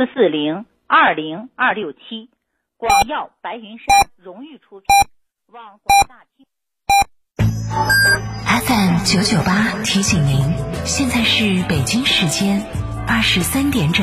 四四零二零二六七，广药白云山荣誉出品，望广大听。FM 九九八提醒您，现在是北京时间二十三点整。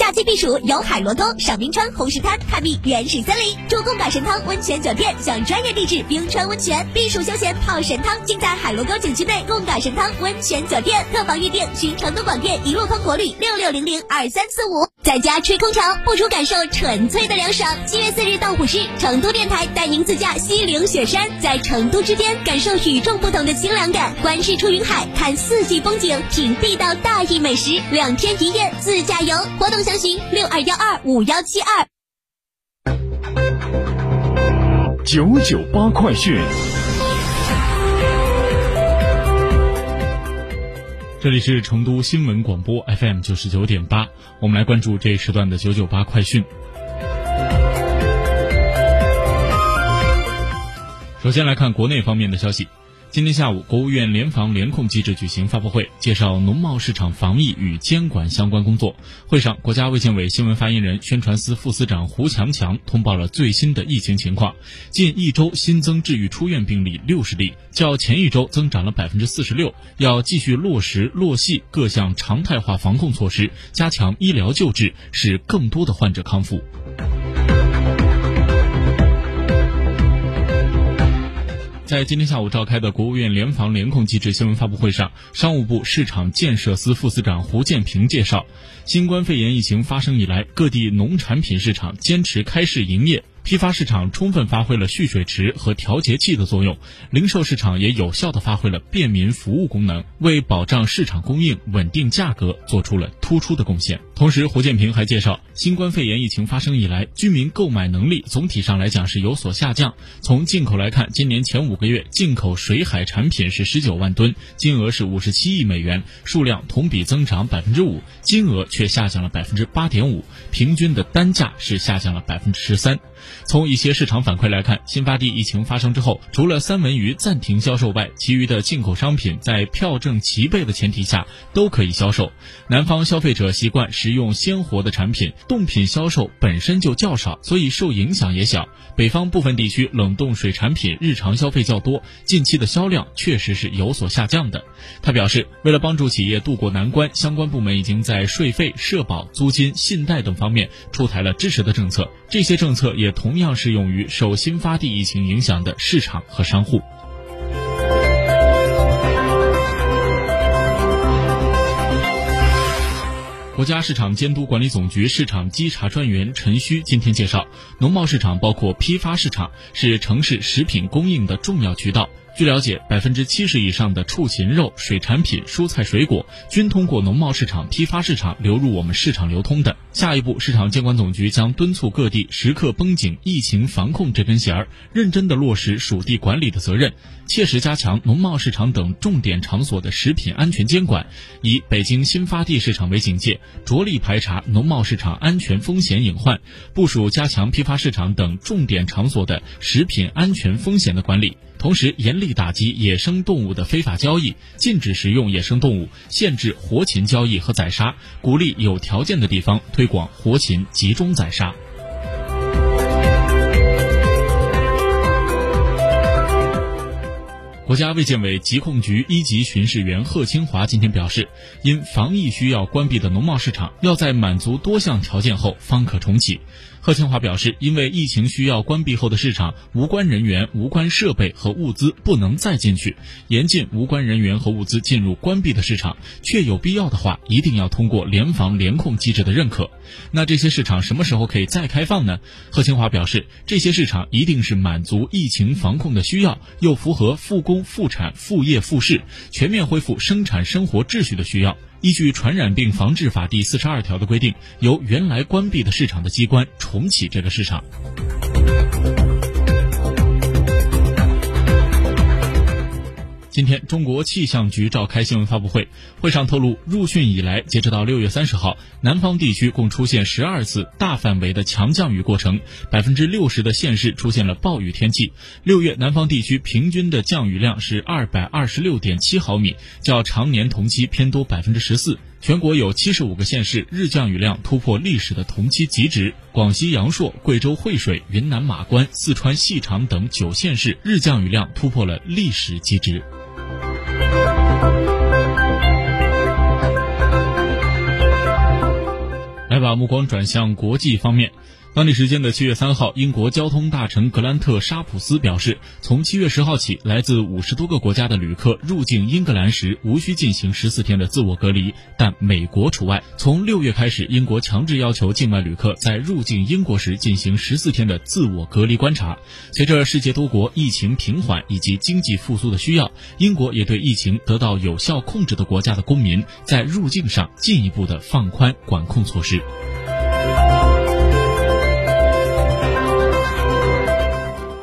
夏季避暑游海螺沟、赏冰川、红石滩、探秘原始森林，住贡嘎神汤温泉酒店，享专业地质冰川温泉，避暑休闲泡神汤，尽在海螺沟景区内贡嘎神汤温泉酒店。客房预订寻成都广电一路通国旅六六零零二三四五。在家吹空调，不如感受纯粹的凉爽。七月四日到五日，成都电台带您自驾西岭雪山，在成都之巅感受与众不同的清凉感，观日出云海，看四季风景，品地道大邑美食，两天一夜自驾游。活动详询六二幺二五幺七二。九九八快讯。这里是成都新闻广播 FM 九十九点八，我们来关注这一时段的九九八快讯。首先来看国内方面的消息。今天下午，国务院联防联控机制举行发布会，介绍农贸市场防疫与监管相关工作。会上，国家卫健委新闻发言人、宣传司副司长胡强强通报了最新的疫情情况：近一周新增治愈出院病例六十例，较前一周增长了百分之四十六。要继续落实落细各项常态化防控措施，加强医疗救治，使更多的患者康复。在今天下午召开的国务院联防联控机制新闻发布会上，商务部市场建设司副司长胡建平介绍，新冠肺炎疫情发生以来，各地农产品市场坚持开市营业。批发市场充分发挥了蓄水池和调节器的作用，零售市场也有效地发挥了便民服务功能，为保障市场供应、稳定价格做出了突出的贡献。同时，胡建平还介绍，新冠肺炎疫情发生以来，居民购买能力总体上来讲是有所下降。从进口来看，今年前五个月进口水海产品是十九万吨，金额是五十七亿美元，数量同比增长百分之五，金额却下降了百分之八点五，平均的单价是下降了百分之十三。从一些市场反馈来看，新发地疫情发生之后，除了三文鱼暂停销售外，其余的进口商品在票证齐备的前提下都可以销售。南方消费者习惯食用鲜活的产品，冻品销售本身就较少，所以受影响也小。北方部分地区冷冻水产品日常消费较多，近期的销量确实是有所下降的。他表示，为了帮助企业渡过难关，相关部门已经在税费、社保、租金、信贷等方面出台了支持的政策，这些政策也同样适用于受新发地疫情影响的市场和商户。国家市场监督管理总局市场稽查专员陈旭今天介绍，农贸市场包括批发市场，是城市食品供应的重要渠道。据了解，百分之七十以上的畜禽肉、水产品、蔬菜水果均通过农贸市场、批发市场流入我们市场流通的。下一步，市场监管总局将敦促各地时刻绷紧疫情防控这根弦儿，认真的落实属地管理的责任，切实加强农贸市场等重点场所的食品安全监管，以北京新发地市场为警戒，着力排查农贸市场安全风险隐患，部署加强批发市场等重点场所的食品安全风险的管理。同时，严厉打击野生动物的非法交易，禁止食用野生动物，限制活禽交易和宰杀，鼓励有条件的地方推广活禽集中宰杀。国家卫健委疾控局一级巡视员贺清华今天表示，因防疫需要关闭的农贸市场，要在满足多项条件后方可重启。贺清华表示，因为疫情需要关闭后的市场，无关人员、无关设备和物资不能再进去，严禁无关人员和物资进入关闭的市场。确有必要的话，一定要通过联防联控机制的认可。那这些市场什么时候可以再开放呢？贺清华表示，这些市场一定是满足疫情防控的需要，又符合复工。复产、复业、复市，全面恢复生产生活秩序的需要。依据《传染病防治法》第四十二条的规定，由原来关闭的市场的机关重启这个市场。今天，中国气象局召开新闻发布会，会上透露，入汛以来，截止到六月三十号，南方地区共出现十二次大范围的强降雨过程，百分之六十的县市出现了暴雨天气。六月南方地区平均的降雨量是二百二十六点七毫米，较常年同期偏多百分之十四。全国有七十五个县市日降雨量突破历史的同期极值，广西阳朔、贵州惠水、云南马关、四川细长等九县市日降雨量突破了历史极值。来把目光转向国际方面。当地时间的七月三号，英国交通大臣格兰特·沙普斯表示，从七月十号起，来自五十多个国家的旅客入境英格兰时无需进行十四天的自我隔离，但美国除外。从六月开始，英国强制要求境外旅客在入境英国时进行十四天的自我隔离观察。随着世界多国疫情平缓以及经济复苏的需要，英国也对疫情得到有效控制的国家的公民在入境上进一步的放宽管控措施。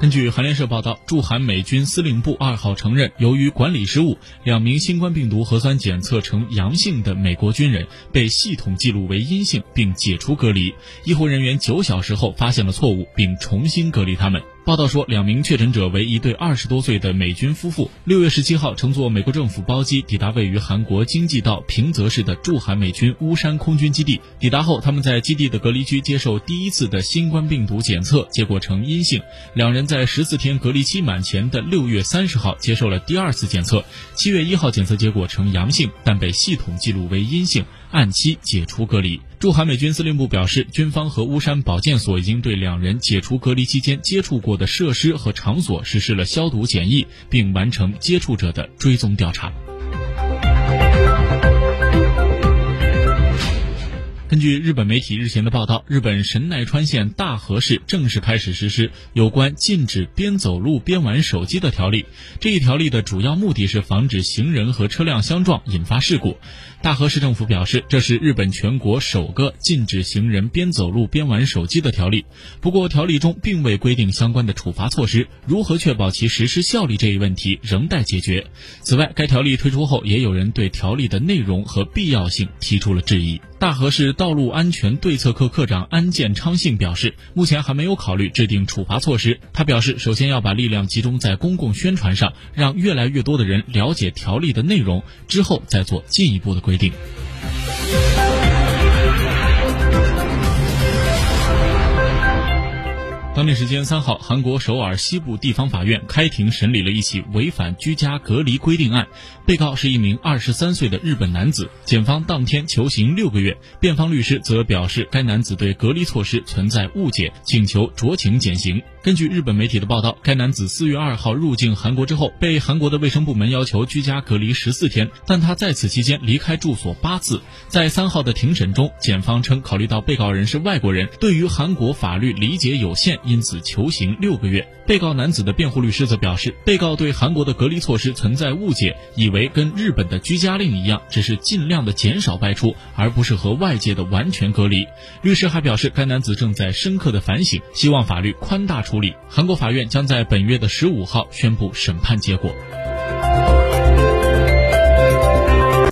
根据韩联社报道，驻韩美军司令部二号承认，由于管理失误，两名新冠病毒核酸检测呈阳性的美国军人被系统记录为阴性，并解除隔离。医护人员九小时后发现了错误，并重新隔离他们。报道说，两名确诊者为一对二十多岁的美军夫妇。六月十七号，乘坐美国政府包机抵达位于韩国京畿道平泽市的驻韩美军乌山空军基地。抵达后，他们在基地的隔离区接受第一次的新冠病毒检测，结果呈阴性。两人在十四天隔离期满前的六月三十号接受了第二次检测，七月一号检测结果呈阳性，但被系统记录为阴性。按期解除隔离。驻韩美军司令部表示，军方和巫山保健所已经对两人解除隔离期间接触过的设施和场所实施了消毒检疫，并完成接触者的追踪调查。根据日本媒体日前的报道，日本神奈川县大和市正式开始实施有关禁止边走路边玩手机的条例。这一条例的主要目的是防止行人和车辆相撞引发事故。大和市政府表示，这是日本全国首个禁止行人边走路边玩手机的条例。不过，条例中并未规定相关的处罚措施，如何确保其实施效力这一问题仍待解决。此外，该条例推出后，也有人对条例的内容和必要性提出了质疑。大河市道路安全对策科科长安建昌信表示，目前还没有考虑制定处罚措施。他表示，首先要把力量集中在公共宣传上，让越来越多的人了解条例的内容，之后再做进一步的。规定。当地时间三号，韩国首尔西部地方法院开庭审理了一起违反居家隔离规定案，被告是一名二十三岁的日本男子，检方当天求刑六个月，辩方律师则表示该男子对隔离措施存在误解，请求酌情减刑。根据日本媒体的报道，该男子四月二号入境韩国之后，被韩国的卫生部门要求居家隔离十四天，但他在此期间离开住所八次。在三号的庭审中，检方称考虑到被告人是外国人，对于韩国法律理解有限，因此求刑六个月。被告男子的辩护律师则表示，被告对韩国的隔离措施存在误解，以为跟日本的居家令一样，只是尽量的减少外出，而不是和外界的完全隔离。律师还表示，该男子正在深刻的反省，希望法律宽大。处理，韩国法院将在本月的十五号宣布审判结果。